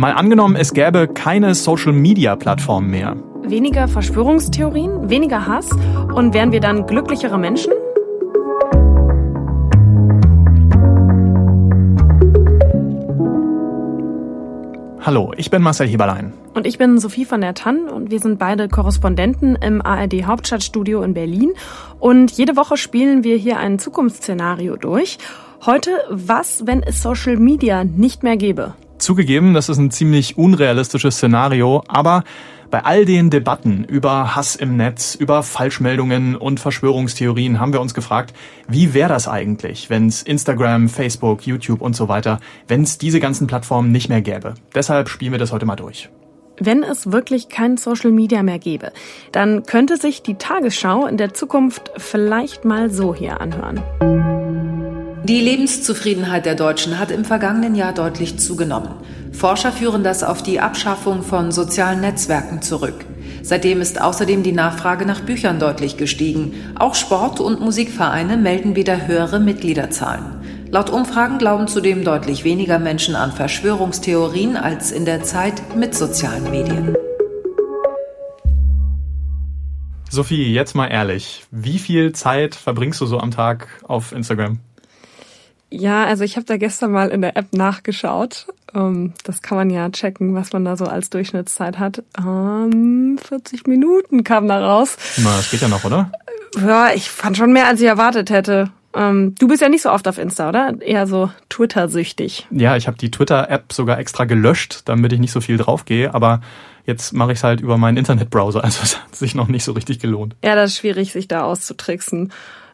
Mal angenommen, es gäbe keine Social-Media-Plattform mehr. Weniger Verschwörungstheorien, weniger Hass und wären wir dann glücklichere Menschen? Hallo, ich bin Marcel Heberlein. Und ich bin Sophie von der Tann und wir sind beide Korrespondenten im ARD Hauptstadtstudio in Berlin. Und jede Woche spielen wir hier ein Zukunftsszenario durch. Heute, was, wenn es Social Media nicht mehr gäbe? Zugegeben, das ist ein ziemlich unrealistisches Szenario, aber bei all den Debatten über Hass im Netz, über Falschmeldungen und Verschwörungstheorien haben wir uns gefragt, wie wäre das eigentlich, wenn es Instagram, Facebook, YouTube und so weiter, wenn es diese ganzen Plattformen nicht mehr gäbe. Deshalb spielen wir das heute mal durch. Wenn es wirklich kein Social Media mehr gäbe, dann könnte sich die Tagesschau in der Zukunft vielleicht mal so hier anhören. Die Lebenszufriedenheit der Deutschen hat im vergangenen Jahr deutlich zugenommen. Forscher führen das auf die Abschaffung von sozialen Netzwerken zurück. Seitdem ist außerdem die Nachfrage nach Büchern deutlich gestiegen. Auch Sport- und Musikvereine melden wieder höhere Mitgliederzahlen. Laut Umfragen glauben zudem deutlich weniger Menschen an Verschwörungstheorien als in der Zeit mit sozialen Medien. Sophie, jetzt mal ehrlich, wie viel Zeit verbringst du so am Tag auf Instagram? Ja, also ich habe da gestern mal in der App nachgeschaut. Ähm, das kann man ja checken, was man da so als Durchschnittszeit hat. 40 ähm, Minuten kam da raus. Na, das geht ja noch, oder? Ja, ich fand schon mehr, als ich erwartet hätte. Ähm, du bist ja nicht so oft auf Insta, oder? Eher so Twitter-süchtig. Ja, ich habe die Twitter-App sogar extra gelöscht, damit ich nicht so viel draufgehe. Aber jetzt mache ich es halt über meinen Internetbrowser. Also es hat sich noch nicht so richtig gelohnt. Ja, das ist schwierig, sich da auszutricksen.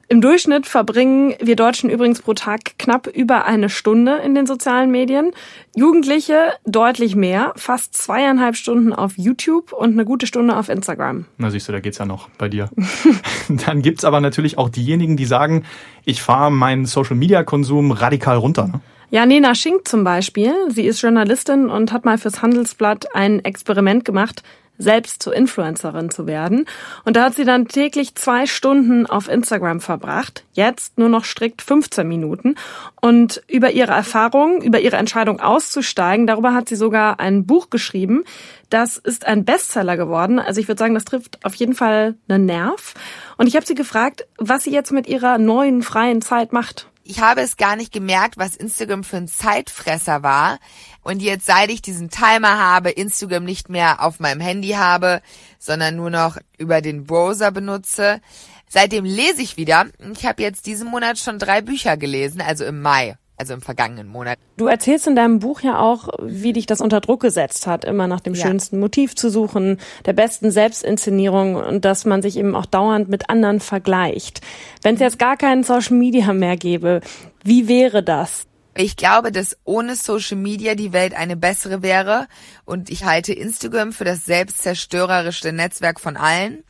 Im Durchschnitt verbringen wir Deutschen übrigens pro Tag knapp über eine Stunde in den sozialen Medien. Jugendliche deutlich mehr, fast zweieinhalb Stunden auf YouTube und eine gute Stunde auf Instagram. Na siehst du, da geht's ja noch bei dir. Dann gibt's aber natürlich auch diejenigen, die sagen, ich fahre meinen Social-Media-Konsum radikal runter. Ne? Ja, Nena Schink zum Beispiel. Sie ist Journalistin und hat mal fürs Handelsblatt ein Experiment gemacht, selbst zur Influencerin zu werden. Und da hat sie dann täglich zwei Stunden auf Instagram verbracht, jetzt nur noch strikt 15 Minuten. Und über ihre Erfahrungen, über ihre Entscheidung auszusteigen, darüber hat sie sogar ein Buch geschrieben. Das ist ein Bestseller geworden. Also ich würde sagen, das trifft auf jeden Fall einen Nerv. Und ich habe sie gefragt, was sie jetzt mit ihrer neuen freien Zeit macht. Ich habe es gar nicht gemerkt, was Instagram für ein Zeitfresser war. Und jetzt, seit ich diesen Timer habe, Instagram nicht mehr auf meinem Handy habe, sondern nur noch über den Browser benutze, seitdem lese ich wieder. Ich habe jetzt diesen Monat schon drei Bücher gelesen, also im Mai also im vergangenen Monat. Du erzählst in deinem Buch ja auch, wie dich das unter Druck gesetzt hat, immer nach dem ja. schönsten Motiv zu suchen, der besten Selbstinszenierung und dass man sich eben auch dauernd mit anderen vergleicht. Wenn es jetzt gar keinen Social Media mehr gäbe, wie wäre das? Ich glaube, dass ohne Social Media die Welt eine bessere wäre und ich halte Instagram für das selbstzerstörerischste Netzwerk von allen.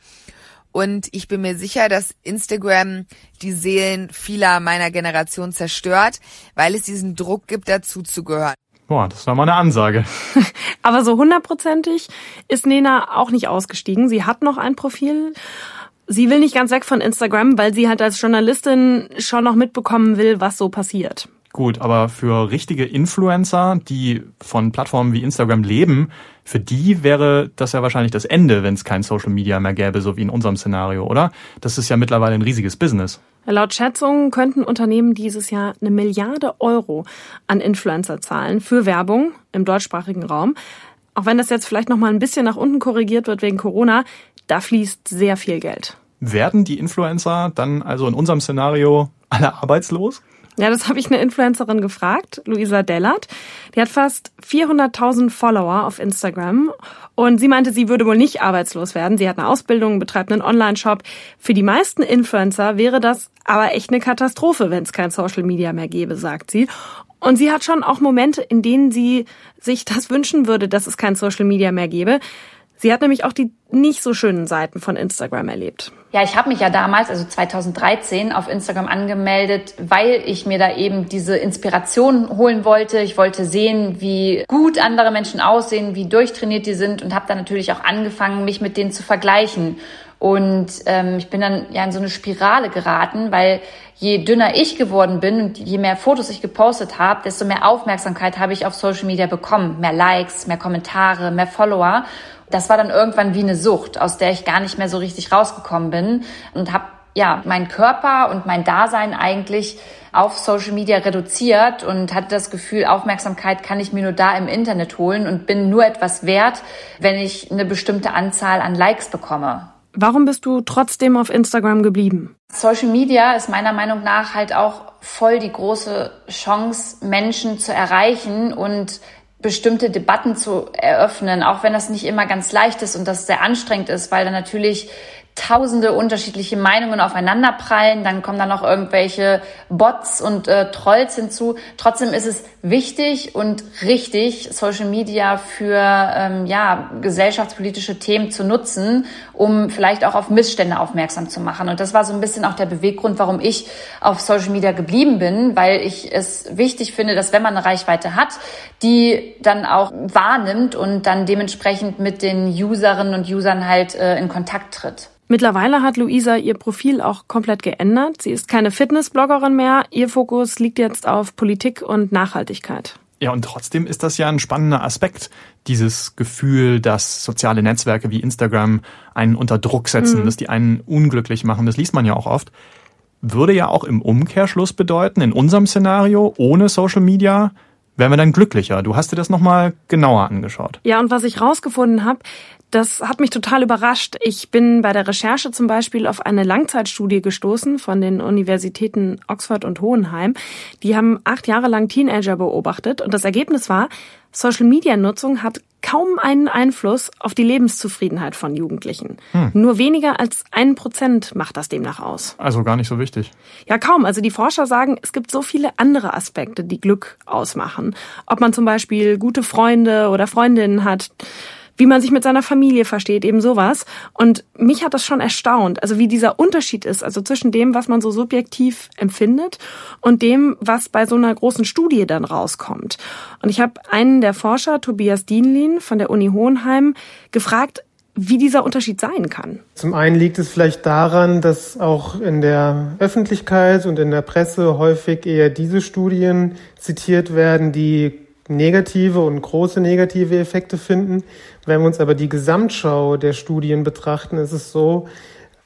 Und ich bin mir sicher, dass Instagram die Seelen vieler meiner Generation zerstört, weil es diesen Druck gibt, dazuzugehören. Boah, das war mal eine Ansage. Aber so hundertprozentig ist Nena auch nicht ausgestiegen. Sie hat noch ein Profil. Sie will nicht ganz weg von Instagram, weil sie halt als Journalistin schon noch mitbekommen will, was so passiert. Gut, aber für richtige Influencer, die von Plattformen wie Instagram leben, für die wäre das ja wahrscheinlich das Ende, wenn es kein Social Media mehr gäbe, so wie in unserem Szenario, oder? Das ist ja mittlerweile ein riesiges Business. Laut Schätzungen könnten Unternehmen dieses Jahr eine Milliarde Euro an Influencer zahlen für Werbung im deutschsprachigen Raum. Auch wenn das jetzt vielleicht noch mal ein bisschen nach unten korrigiert wird wegen Corona, da fließt sehr viel Geld. Werden die Influencer dann also in unserem Szenario alle arbeitslos? Ja, das habe ich eine Influencerin gefragt, Luisa Dellert. Die hat fast 400.000 Follower auf Instagram und sie meinte, sie würde wohl nicht arbeitslos werden. Sie hat eine Ausbildung, betreibt einen Online-Shop. Für die meisten Influencer wäre das aber echt eine Katastrophe, wenn es kein Social Media mehr gäbe, sagt sie. Und sie hat schon auch Momente, in denen sie sich das wünschen würde, dass es kein Social Media mehr gäbe. Sie hat nämlich auch die nicht so schönen Seiten von Instagram erlebt. Ja, ich habe mich ja damals, also 2013, auf Instagram angemeldet, weil ich mir da eben diese Inspiration holen wollte. Ich wollte sehen, wie gut andere Menschen aussehen, wie durchtrainiert die sind und habe dann natürlich auch angefangen, mich mit denen zu vergleichen. Und ähm, ich bin dann ja in so eine Spirale geraten, weil je dünner ich geworden bin und je mehr Fotos ich gepostet habe, desto mehr Aufmerksamkeit habe ich auf Social Media bekommen. Mehr Likes, mehr Kommentare, mehr Follower. Das war dann irgendwann wie eine Sucht, aus der ich gar nicht mehr so richtig rausgekommen bin und habe ja meinen Körper und mein Dasein eigentlich auf Social Media reduziert und hatte das Gefühl, Aufmerksamkeit kann ich mir nur da im Internet holen und bin nur etwas wert, wenn ich eine bestimmte Anzahl an Likes bekomme. Warum bist du trotzdem auf Instagram geblieben? Social Media ist meiner Meinung nach halt auch voll die große Chance, Menschen zu erreichen und bestimmte Debatten zu eröffnen, auch wenn das nicht immer ganz leicht ist und das sehr anstrengend ist, weil da natürlich tausende unterschiedliche Meinungen aufeinanderprallen, dann kommen da noch irgendwelche Bots und äh, Trolls hinzu. Trotzdem ist es wichtig und richtig, Social Media für ähm, ja, gesellschaftspolitische Themen zu nutzen, um vielleicht auch auf Missstände aufmerksam zu machen. Und das war so ein bisschen auch der Beweggrund, warum ich auf Social Media geblieben bin, weil ich es wichtig finde, dass wenn man eine Reichweite hat, die dann auch wahrnimmt und dann dementsprechend mit den Userinnen und Usern halt äh, in Kontakt tritt. Mittlerweile hat Luisa ihr Profil auch komplett geändert. Sie ist keine Fitnessbloggerin mehr. Ihr Fokus liegt jetzt auf Politik und Nachhaltigkeit. Ja, und trotzdem ist das ja ein spannender Aspekt, dieses Gefühl, dass soziale Netzwerke wie Instagram einen unter Druck setzen, mhm. dass die einen unglücklich machen. Das liest man ja auch oft. Würde ja auch im Umkehrschluss bedeuten, in unserem Szenario, ohne Social Media, wären wir dann glücklicher. Du hast dir das nochmal genauer angeschaut. Ja, und was ich rausgefunden habe, das hat mich total überrascht. Ich bin bei der Recherche zum Beispiel auf eine Langzeitstudie gestoßen von den Universitäten Oxford und Hohenheim. Die haben acht Jahre lang Teenager beobachtet und das Ergebnis war, Social-Media-Nutzung hat kaum einen Einfluss auf die Lebenszufriedenheit von Jugendlichen. Hm. Nur weniger als ein Prozent macht das demnach aus. Also gar nicht so wichtig. Ja, kaum. Also die Forscher sagen, es gibt so viele andere Aspekte, die Glück ausmachen. Ob man zum Beispiel gute Freunde oder Freundinnen hat, wie man sich mit seiner Familie versteht, eben sowas. Und mich hat das schon erstaunt, also wie dieser Unterschied ist, also zwischen dem, was man so subjektiv empfindet und dem, was bei so einer großen Studie dann rauskommt. Und ich habe einen der Forscher, Tobias Dienlin von der Uni Hohenheim, gefragt, wie dieser Unterschied sein kann. Zum einen liegt es vielleicht daran, dass auch in der Öffentlichkeit und in der Presse häufig eher diese Studien zitiert werden, die negative und große negative Effekte finden. Wenn wir uns aber die Gesamtschau der Studien betrachten, ist es so,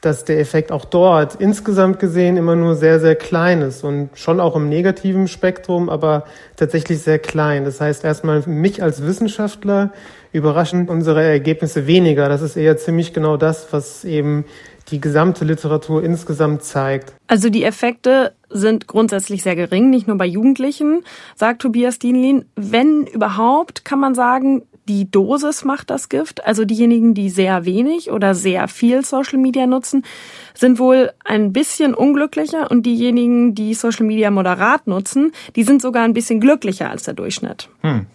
dass der Effekt auch dort insgesamt gesehen immer nur sehr, sehr klein ist und schon auch im negativen Spektrum, aber tatsächlich sehr klein. Das heißt erstmal mich als Wissenschaftler überraschen unsere Ergebnisse weniger. Das ist eher ziemlich genau das, was eben die gesamte Literatur insgesamt zeigt. Also die Effekte sind grundsätzlich sehr gering, nicht nur bei Jugendlichen, sagt Tobias Dienlin. Wenn überhaupt, kann man sagen, die Dosis macht das Gift. Also diejenigen, die sehr wenig oder sehr viel Social Media nutzen, sind wohl ein bisschen unglücklicher und diejenigen, die Social Media moderat nutzen, die sind sogar ein bisschen glücklicher als der Durchschnitt. Hm.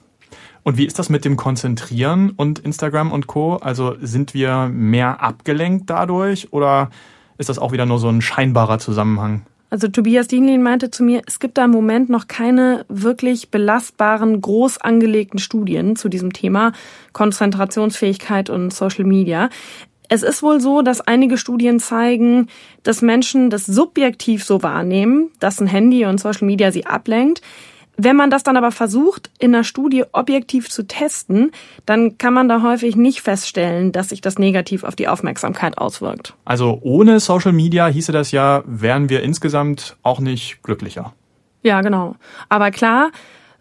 Und wie ist das mit dem Konzentrieren und Instagram und Co? Also sind wir mehr abgelenkt dadurch oder ist das auch wieder nur so ein scheinbarer Zusammenhang? Also Tobias Dienlin meinte zu mir, es gibt da im Moment noch keine wirklich belastbaren, groß angelegten Studien zu diesem Thema Konzentrationsfähigkeit und Social Media. Es ist wohl so, dass einige Studien zeigen, dass Menschen das subjektiv so wahrnehmen, dass ein Handy und Social Media sie ablenkt. Wenn man das dann aber versucht, in einer Studie objektiv zu testen, dann kann man da häufig nicht feststellen, dass sich das negativ auf die Aufmerksamkeit auswirkt. Also ohne Social Media hieße das ja, wären wir insgesamt auch nicht glücklicher. Ja, genau. Aber klar,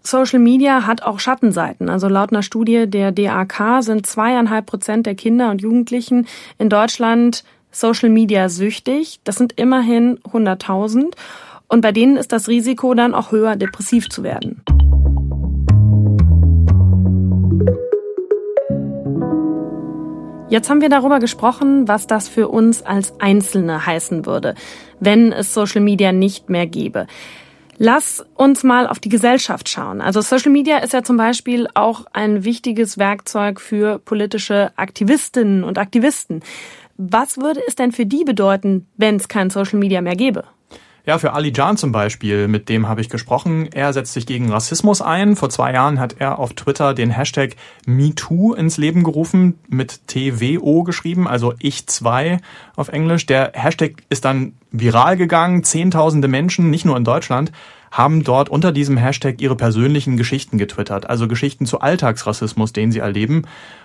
Social Media hat auch Schattenseiten. Also laut einer Studie der DAK sind zweieinhalb Prozent der Kinder und Jugendlichen in Deutschland Social Media süchtig. Das sind immerhin 100.000. Und bei denen ist das Risiko dann auch höher, depressiv zu werden. Jetzt haben wir darüber gesprochen, was das für uns als Einzelne heißen würde, wenn es Social Media nicht mehr gäbe. Lass uns mal auf die Gesellschaft schauen. Also Social Media ist ja zum Beispiel auch ein wichtiges Werkzeug für politische Aktivistinnen und Aktivisten. Was würde es denn für die bedeuten, wenn es kein Social Media mehr gäbe? Ja, für Ali Jan zum Beispiel, mit dem habe ich gesprochen. Er setzt sich gegen Rassismus ein. Vor zwei Jahren hat er auf Twitter den Hashtag MeToo ins Leben gerufen, mit TWO geschrieben, also ich zwei auf Englisch. Der Hashtag ist dann viral gegangen. Zehntausende Menschen, nicht nur in Deutschland, haben dort unter diesem Hashtag ihre persönlichen Geschichten getwittert, also Geschichten zu Alltagsrassismus, den sie erleben.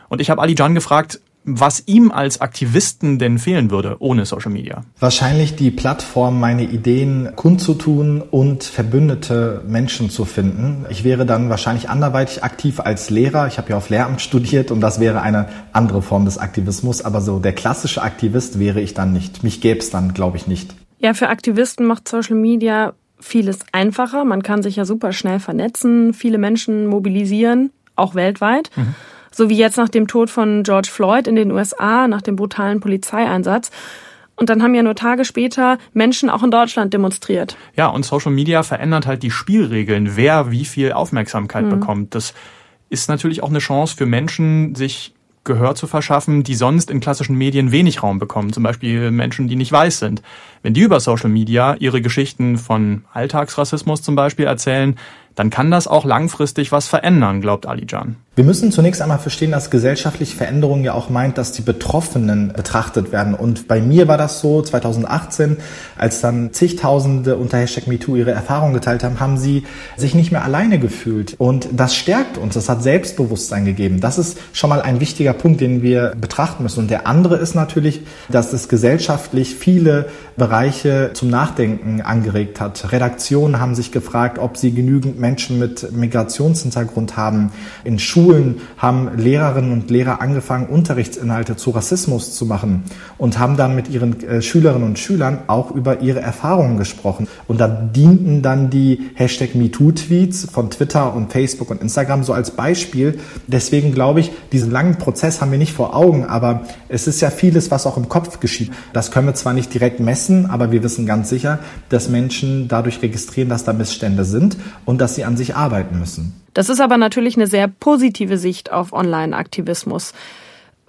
Und ich habe Ali Jan gefragt, was ihm als Aktivisten denn fehlen würde ohne Social Media? Wahrscheinlich die Plattform, meine Ideen kundzutun und verbündete Menschen zu finden. Ich wäre dann wahrscheinlich anderweitig aktiv als Lehrer. Ich habe ja auf Lehramt studiert und das wäre eine andere Form des Aktivismus. Aber so der klassische Aktivist wäre ich dann nicht. Mich gäbe es dann, glaube ich, nicht. Ja, für Aktivisten macht Social Media vieles einfacher. Man kann sich ja super schnell vernetzen, viele Menschen mobilisieren, auch weltweit. Mhm. So wie jetzt nach dem Tod von George Floyd in den USA, nach dem brutalen Polizeieinsatz. Und dann haben ja nur Tage später Menschen auch in Deutschland demonstriert. Ja, und Social Media verändert halt die Spielregeln, wer wie viel Aufmerksamkeit mhm. bekommt. Das ist natürlich auch eine Chance für Menschen, sich Gehör zu verschaffen, die sonst in klassischen Medien wenig Raum bekommen. Zum Beispiel Menschen, die nicht weiß sind. Wenn die über Social Media ihre Geschichten von Alltagsrassismus zum Beispiel erzählen, dann kann das auch langfristig was verändern, glaubt Alijan. Wir müssen zunächst einmal verstehen, dass gesellschaftliche Veränderung ja auch meint, dass die Betroffenen betrachtet werden. Und bei mir war das so 2018, als dann zigtausende unter Hashtag MeToo ihre Erfahrungen geteilt haben, haben sie sich nicht mehr alleine gefühlt. Und das stärkt uns, das hat Selbstbewusstsein gegeben. Das ist schon mal ein wichtiger Punkt, den wir betrachten müssen. Und der andere ist natürlich, dass es gesellschaftlich viele Bereiche zum Nachdenken angeregt hat. Redaktionen haben sich gefragt, ob sie genügend Menschen mit Migrationshintergrund haben. In Schulen haben Lehrerinnen und Lehrer angefangen, Unterrichtsinhalte zu Rassismus zu machen und haben dann mit ihren äh, Schülerinnen und Schülern auch über ihre Erfahrungen gesprochen. Und da dienten dann die Hashtag MeToo-Tweets von Twitter und Facebook und Instagram so als Beispiel. Deswegen glaube ich, diesen langen Prozess haben wir nicht vor Augen, aber es ist ja vieles, was auch im Kopf geschieht. Das können wir zwar nicht direkt messen, aber wir wissen ganz sicher, dass Menschen dadurch registrieren, dass da Missstände sind und dass sie an sich arbeiten müssen. Das ist aber natürlich eine sehr positive Sicht auf Online-Aktivismus.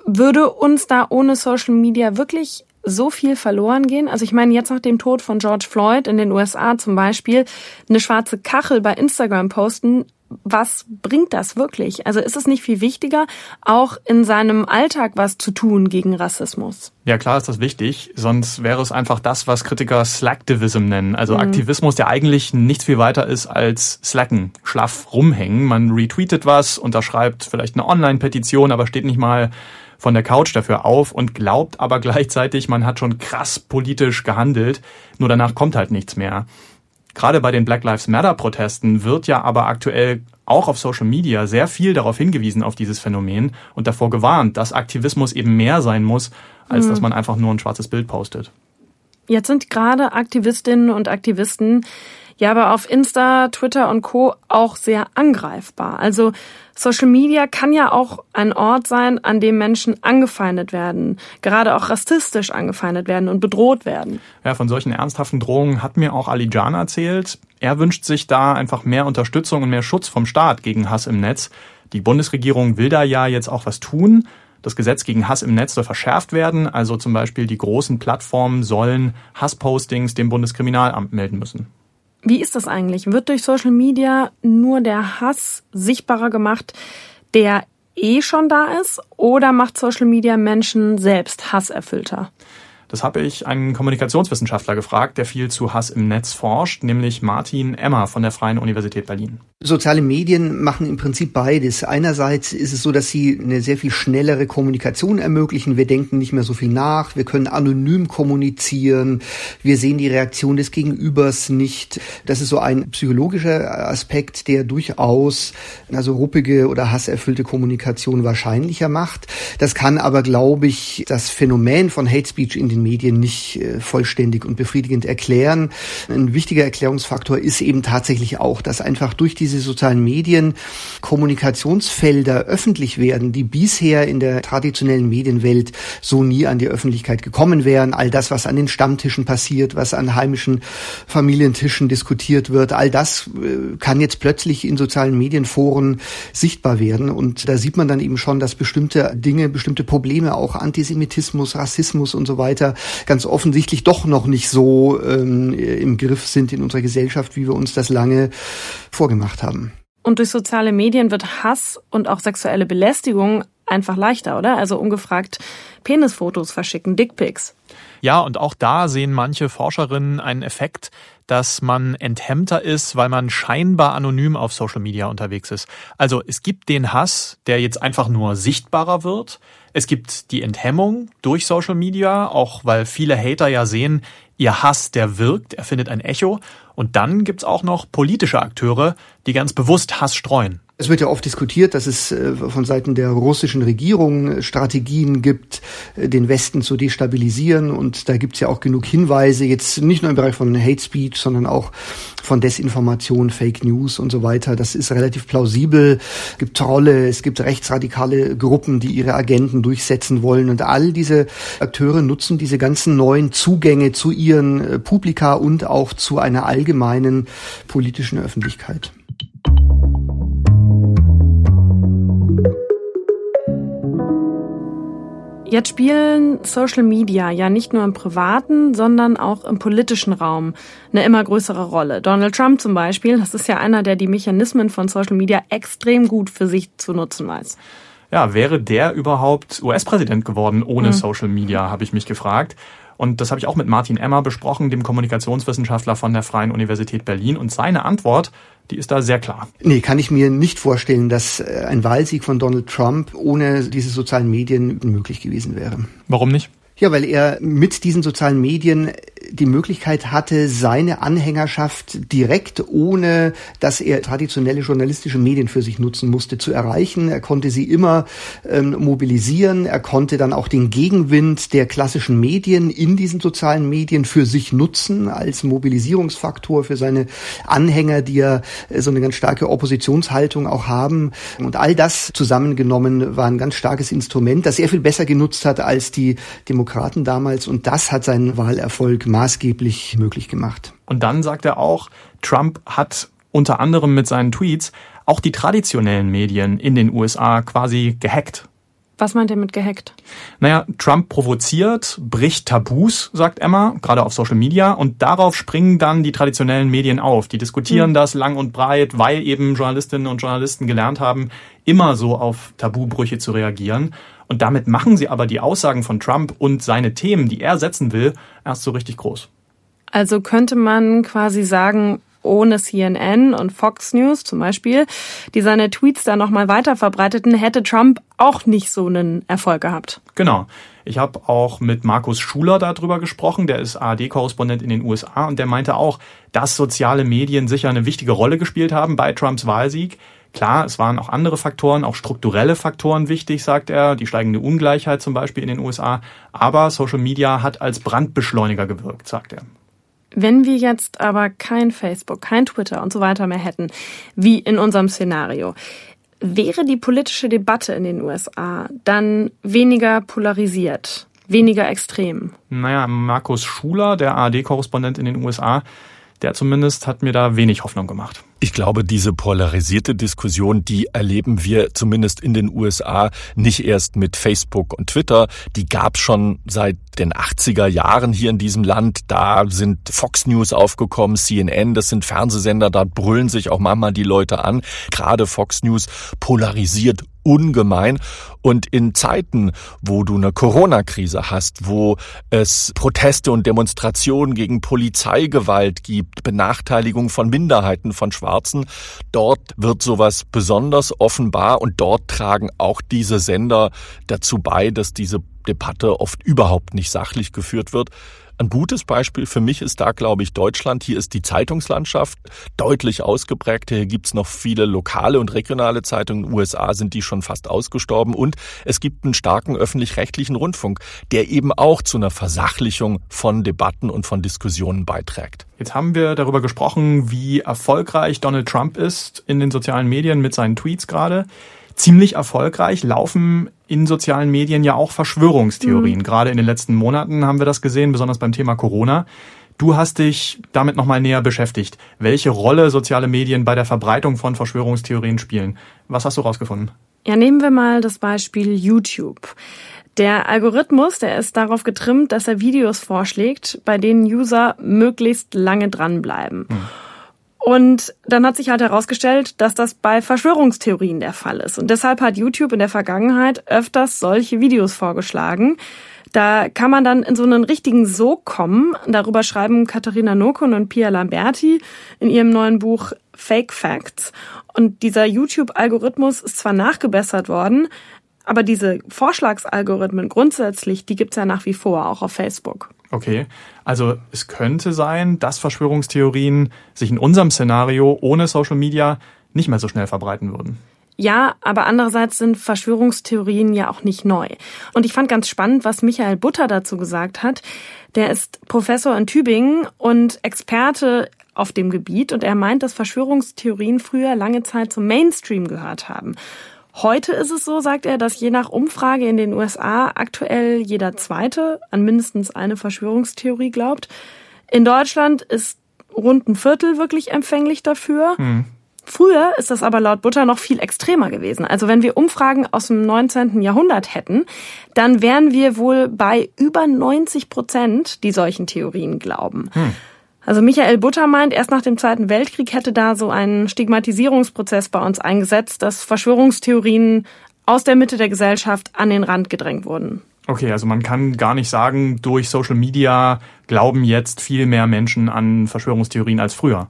Würde uns da ohne Social Media wirklich so viel verloren gehen? Also ich meine, jetzt nach dem Tod von George Floyd in den USA zum Beispiel, eine schwarze Kachel bei Instagram posten, was bringt das wirklich? Also ist es nicht viel wichtiger, auch in seinem Alltag was zu tun gegen Rassismus? Ja, klar ist das wichtig. Sonst wäre es einfach das, was Kritiker Slacktivism nennen. Also mhm. Aktivismus, der eigentlich nichts viel weiter ist als Slacken, schlaff rumhängen. Man retweetet was, unterschreibt vielleicht eine Online-Petition, aber steht nicht mal von der Couch dafür auf und glaubt aber gleichzeitig, man hat schon krass politisch gehandelt. Nur danach kommt halt nichts mehr. Gerade bei den Black Lives Matter Protesten wird ja aber aktuell auch auf Social Media sehr viel darauf hingewiesen, auf dieses Phänomen und davor gewarnt, dass Aktivismus eben mehr sein muss, als mhm. dass man einfach nur ein schwarzes Bild postet. Jetzt sind gerade Aktivistinnen und Aktivisten ja aber auf Insta, Twitter und Co auch sehr angreifbar. Also Social Media kann ja auch ein Ort sein, an dem Menschen angefeindet werden, gerade auch rassistisch angefeindet werden und bedroht werden. Ja, von solchen ernsthaften Drohungen hat mir auch Ali Jan erzählt. Er wünscht sich da einfach mehr Unterstützung und mehr Schutz vom Staat gegen Hass im Netz. Die Bundesregierung will da ja jetzt auch was tun. Das Gesetz gegen Hass im Netz soll verschärft werden. Also zum Beispiel die großen Plattformen sollen Hasspostings dem Bundeskriminalamt melden müssen. Wie ist das eigentlich? Wird durch Social Media nur der Hass sichtbarer gemacht, der eh schon da ist, oder macht Social Media Menschen selbst hasserfüllter? Das habe ich einen Kommunikationswissenschaftler gefragt, der viel zu Hass im Netz forscht, nämlich Martin Emmer von der Freien Universität Berlin. Soziale Medien machen im Prinzip beides. Einerseits ist es so, dass sie eine sehr viel schnellere Kommunikation ermöglichen. Wir denken nicht mehr so viel nach. Wir können anonym kommunizieren. Wir sehen die Reaktion des Gegenübers nicht. Das ist so ein psychologischer Aspekt, der durchaus also ruppige oder hasserfüllte Kommunikation wahrscheinlicher macht. Das kann aber, glaube ich, das Phänomen von Hate Speech in den Medien nicht äh, vollständig und befriedigend erklären. Ein wichtiger Erklärungsfaktor ist eben tatsächlich auch, dass einfach durch diese sozialen Medien Kommunikationsfelder öffentlich werden, die bisher in der traditionellen Medienwelt so nie an die Öffentlichkeit gekommen wären. All das, was an den Stammtischen passiert, was an heimischen Familientischen diskutiert wird, all das äh, kann jetzt plötzlich in sozialen Medienforen sichtbar werden. Und da sieht man dann eben schon, dass bestimmte Dinge, bestimmte Probleme, auch Antisemitismus, Rassismus und so weiter, ja ganz offensichtlich doch noch nicht so ähm, im Griff sind in unserer Gesellschaft, wie wir uns das lange vorgemacht haben. Und durch soziale Medien wird Hass und auch sexuelle Belästigung einfach leichter, oder? Also ungefragt Penisfotos verschicken, Dickpics. Ja, und auch da sehen manche Forscherinnen einen Effekt, dass man enthemmter ist, weil man scheinbar anonym auf Social Media unterwegs ist. Also es gibt den Hass, der jetzt einfach nur sichtbarer wird. Es gibt die Enthemmung durch Social Media, auch weil viele Hater ja sehen, ihr Hass, der wirkt, er findet ein Echo. Und dann gibt's auch noch politische Akteure, die ganz bewusst Hass streuen. Es wird ja oft diskutiert, dass es äh, von Seiten der russischen Regierung äh, Strategien gibt, äh, den Westen zu destabilisieren. Und da gibt es ja auch genug Hinweise, jetzt nicht nur im Bereich von Hate Speech, sondern auch von Desinformation, Fake News und so weiter. Das ist relativ plausibel. Es gibt Trolle, es gibt rechtsradikale Gruppen, die ihre Agenten durchsetzen wollen. Und all diese Akteure nutzen diese ganzen neuen Zugänge zu ihren Publika und auch zu einer allgemeinen politischen Öffentlichkeit. Jetzt spielen Social Media ja nicht nur im privaten, sondern auch im politischen Raum eine immer größere Rolle. Donald Trump zum Beispiel, das ist ja einer, der die Mechanismen von Social Media extrem gut für sich zu nutzen weiß. Ja, wäre der überhaupt US-Präsident geworden ohne mhm. Social Media, habe ich mich gefragt. Und das habe ich auch mit Martin Emmer besprochen, dem Kommunikationswissenschaftler von der Freien Universität Berlin. Und seine Antwort, die ist da sehr klar. Nee, kann ich mir nicht vorstellen, dass äh, ein Wahlsieg von Donald Trump ohne diese sozialen Medien möglich gewesen wäre. Warum nicht? Ja, weil er mit diesen sozialen Medien die Möglichkeit hatte, seine Anhängerschaft direkt, ohne dass er traditionelle journalistische Medien für sich nutzen musste, zu erreichen. Er konnte sie immer ähm, mobilisieren. Er konnte dann auch den Gegenwind der klassischen Medien in diesen sozialen Medien für sich nutzen als Mobilisierungsfaktor für seine Anhänger, die ja äh, so eine ganz starke Oppositionshaltung auch haben. Und all das zusammengenommen war ein ganz starkes Instrument, das er viel besser genutzt hat als die Demokraten damals. Und das hat seinen Wahlerfolg maßgeblich möglich gemacht. Und dann sagt er auch, Trump hat unter anderem mit seinen Tweets auch die traditionellen Medien in den USA quasi gehackt. Was meint er mit gehackt? Naja, Trump provoziert, bricht Tabus, sagt Emma, gerade auf Social Media, und darauf springen dann die traditionellen Medien auf. Die diskutieren mhm. das lang und breit, weil eben Journalistinnen und Journalisten gelernt haben, immer so auf Tabubrüche zu reagieren. Und damit machen sie aber die Aussagen von Trump und seine Themen, die er setzen will, erst so richtig groß. Also könnte man quasi sagen, ohne CNN und Fox News zum Beispiel, die seine Tweets da nochmal weiter verbreiteten, hätte Trump auch nicht so einen Erfolg gehabt. Genau. Ich habe auch mit Markus Schuler darüber gesprochen, der ist ARD-Korrespondent in den USA und der meinte auch, dass soziale Medien sicher eine wichtige Rolle gespielt haben bei Trumps Wahlsieg. Klar, es waren auch andere Faktoren, auch strukturelle Faktoren wichtig, sagt er, die steigende Ungleichheit zum Beispiel in den USA. Aber Social Media hat als Brandbeschleuniger gewirkt, sagt er. Wenn wir jetzt aber kein Facebook, kein Twitter und so weiter mehr hätten, wie in unserem Szenario, wäre die politische Debatte in den USA dann weniger polarisiert, weniger extrem? Naja, Markus Schuler, der ARD-Korrespondent in den USA, der zumindest hat mir da wenig Hoffnung gemacht. Ich glaube, diese polarisierte Diskussion, die erleben wir zumindest in den USA nicht erst mit Facebook und Twitter. Die gab schon seit den 80er Jahren hier in diesem Land. Da sind Fox News aufgekommen, CNN, das sind Fernsehsender, da brüllen sich auch manchmal die Leute an. Gerade Fox News polarisiert ungemein. Und in Zeiten, wo du eine Corona-Krise hast, wo es Proteste und Demonstrationen gegen Polizeigewalt gibt, Benachteiligung von Minderheiten, von Schwarzen. Dort wird sowas besonders offenbar und dort tragen auch diese Sender dazu bei, dass diese Debatte oft überhaupt nicht sachlich geführt wird. Ein gutes Beispiel für mich ist da, glaube ich, Deutschland. Hier ist die Zeitungslandschaft deutlich ausgeprägt. Hier gibt's noch viele lokale und regionale Zeitungen. In den USA sind die schon fast ausgestorben. Und es gibt einen starken öffentlich-rechtlichen Rundfunk, der eben auch zu einer Versachlichung von Debatten und von Diskussionen beiträgt. Jetzt haben wir darüber gesprochen, wie erfolgreich Donald Trump ist in den sozialen Medien mit seinen Tweets gerade ziemlich erfolgreich laufen in sozialen Medien ja auch Verschwörungstheorien. Mhm. Gerade in den letzten Monaten haben wir das gesehen, besonders beim Thema Corona. Du hast dich damit nochmal näher beschäftigt, welche Rolle soziale Medien bei der Verbreitung von Verschwörungstheorien spielen. Was hast du rausgefunden? Ja, nehmen wir mal das Beispiel YouTube. Der Algorithmus, der ist darauf getrimmt, dass er Videos vorschlägt, bei denen User möglichst lange dranbleiben. Hm. Und dann hat sich halt herausgestellt, dass das bei Verschwörungstheorien der Fall ist. Und deshalb hat YouTube in der Vergangenheit öfters solche Videos vorgeschlagen. Da kann man dann in so einen richtigen Sog kommen. Darüber schreiben Katharina Nokun und Pia Lamberti in ihrem neuen Buch Fake Facts. Und dieser YouTube-Algorithmus ist zwar nachgebessert worden, aber diese Vorschlagsalgorithmen grundsätzlich, die gibt's ja nach wie vor, auch auf Facebook. Okay, also es könnte sein, dass Verschwörungstheorien sich in unserem Szenario ohne Social Media nicht mehr so schnell verbreiten würden. Ja, aber andererseits sind Verschwörungstheorien ja auch nicht neu. Und ich fand ganz spannend, was Michael Butter dazu gesagt hat. Der ist Professor in Tübingen und Experte auf dem Gebiet und er meint, dass Verschwörungstheorien früher lange Zeit zum Mainstream gehört haben. Heute ist es so, sagt er, dass je nach Umfrage in den USA aktuell jeder Zweite an mindestens eine Verschwörungstheorie glaubt. In Deutschland ist rund ein Viertel wirklich empfänglich dafür. Hm. Früher ist das aber laut Butter noch viel extremer gewesen. Also wenn wir Umfragen aus dem 19. Jahrhundert hätten, dann wären wir wohl bei über 90 Prozent, die solchen Theorien glauben. Hm. Also Michael Butter meint, erst nach dem Zweiten Weltkrieg hätte da so ein Stigmatisierungsprozess bei uns eingesetzt, dass Verschwörungstheorien aus der Mitte der Gesellschaft an den Rand gedrängt wurden. Okay, also man kann gar nicht sagen, durch Social Media glauben jetzt viel mehr Menschen an Verschwörungstheorien als früher.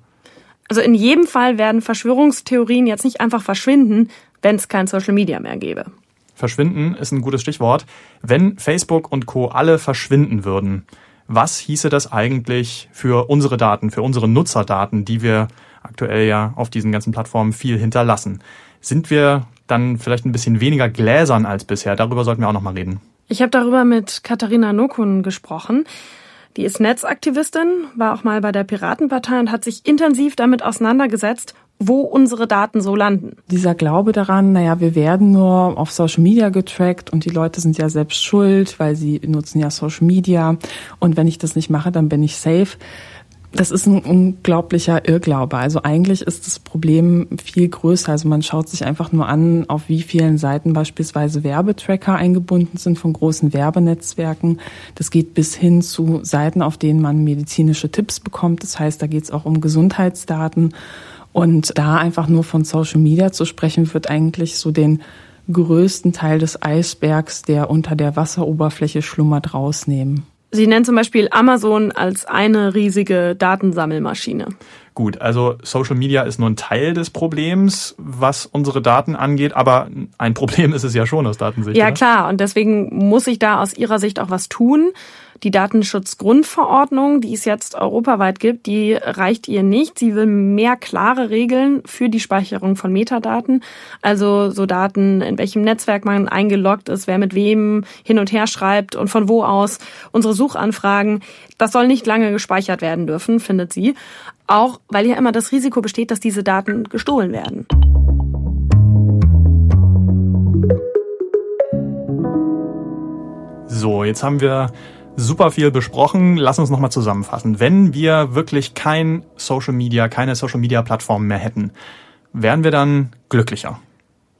Also in jedem Fall werden Verschwörungstheorien jetzt nicht einfach verschwinden, wenn es kein Social Media mehr gäbe. Verschwinden ist ein gutes Stichwort. Wenn Facebook und Co alle verschwinden würden, was hieße das eigentlich für unsere Daten, für unsere Nutzerdaten, die wir aktuell ja auf diesen ganzen Plattformen viel hinterlassen? Sind wir dann vielleicht ein bisschen weniger gläsern als bisher? Darüber sollten wir auch noch mal reden. Ich habe darüber mit Katharina Nokun gesprochen. Die ist Netzaktivistin, war auch mal bei der Piratenpartei und hat sich intensiv damit auseinandergesetzt, wo unsere Daten so landen. Dieser Glaube daran, naja, wir werden nur auf Social Media getrackt und die Leute sind ja selbst schuld, weil sie nutzen ja Social Media und wenn ich das nicht mache, dann bin ich safe. Das ist ein unglaublicher Irrglaube. Also eigentlich ist das Problem viel größer. Also man schaut sich einfach nur an, auf wie vielen Seiten beispielsweise Werbetracker eingebunden sind von großen Werbenetzwerken. Das geht bis hin zu Seiten, auf denen man medizinische Tipps bekommt. Das heißt, da geht es auch um Gesundheitsdaten. Und da einfach nur von Social Media zu sprechen, wird eigentlich so den größten Teil des Eisbergs, der unter der Wasseroberfläche schlummert, rausnehmen. Sie nennen zum Beispiel Amazon als eine riesige Datensammelmaschine. Gut, also Social Media ist nur ein Teil des Problems, was unsere Daten angeht, aber ein Problem ist es ja schon aus Datensicht. Ja, oder? klar, und deswegen muss ich da aus Ihrer Sicht auch was tun. Die Datenschutzgrundverordnung, die es jetzt europaweit gibt, die reicht ihr nicht. Sie will mehr klare Regeln für die Speicherung von Metadaten. Also so Daten, in welchem Netzwerk man eingeloggt ist, wer mit wem hin und her schreibt und von wo aus. Unsere Suchanfragen, das soll nicht lange gespeichert werden dürfen, findet sie. Auch weil ja immer das Risiko besteht, dass diese Daten gestohlen werden. So, jetzt haben wir super viel besprochen. Lass uns nochmal zusammenfassen. Wenn wir wirklich kein Social Media, keine Social Media Plattform mehr hätten, wären wir dann glücklicher?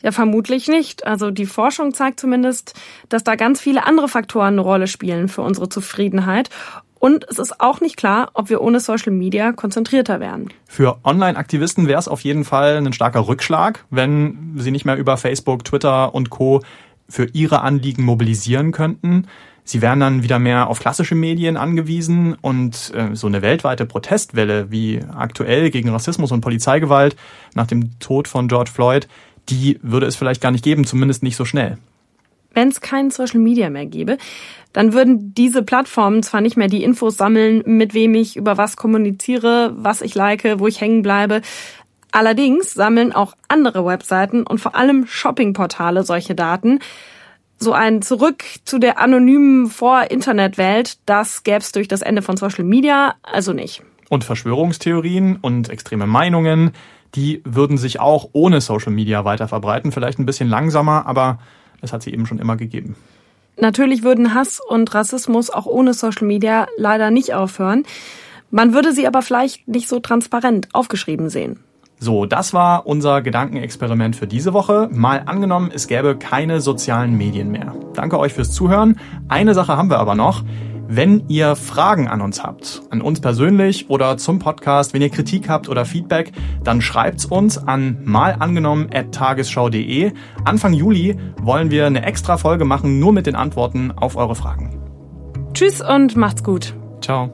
Ja, vermutlich nicht. Also die Forschung zeigt zumindest, dass da ganz viele andere Faktoren eine Rolle spielen für unsere Zufriedenheit. Und es ist auch nicht klar, ob wir ohne Social Media konzentrierter wären. Für Online-Aktivisten wäre es auf jeden Fall ein starker Rückschlag, wenn sie nicht mehr über Facebook, Twitter und Co. für ihre Anliegen mobilisieren könnten. Sie wären dann wieder mehr auf klassische Medien angewiesen und äh, so eine weltweite Protestwelle wie aktuell gegen Rassismus und Polizeigewalt nach dem Tod von George Floyd, die würde es vielleicht gar nicht geben, zumindest nicht so schnell. Wenn es kein Social Media mehr gäbe, dann würden diese Plattformen zwar nicht mehr die Infos sammeln, mit wem ich über was kommuniziere, was ich like, wo ich hängen bleibe. Allerdings sammeln auch andere Webseiten und vor allem Shoppingportale solche Daten so ein Zurück zu der anonymen Vor-Internet-Welt, das gäbe es durch das Ende von Social Media also nicht. Und Verschwörungstheorien und extreme Meinungen, die würden sich auch ohne Social Media weiter verbreiten, vielleicht ein bisschen langsamer, aber es hat sie eben schon immer gegeben. Natürlich würden Hass und Rassismus auch ohne Social Media leider nicht aufhören. Man würde sie aber vielleicht nicht so transparent aufgeschrieben sehen. So, das war unser Gedankenexperiment für diese Woche. Mal angenommen, es gäbe keine sozialen Medien mehr. Danke euch fürs Zuhören. Eine Sache haben wir aber noch. Wenn ihr Fragen an uns habt, an uns persönlich oder zum Podcast, wenn ihr Kritik habt oder Feedback, dann schreibt's uns an malangenommen@tagesschau.de. Anfang Juli wollen wir eine extra Folge machen, nur mit den Antworten auf eure Fragen. Tschüss und macht's gut. Ciao.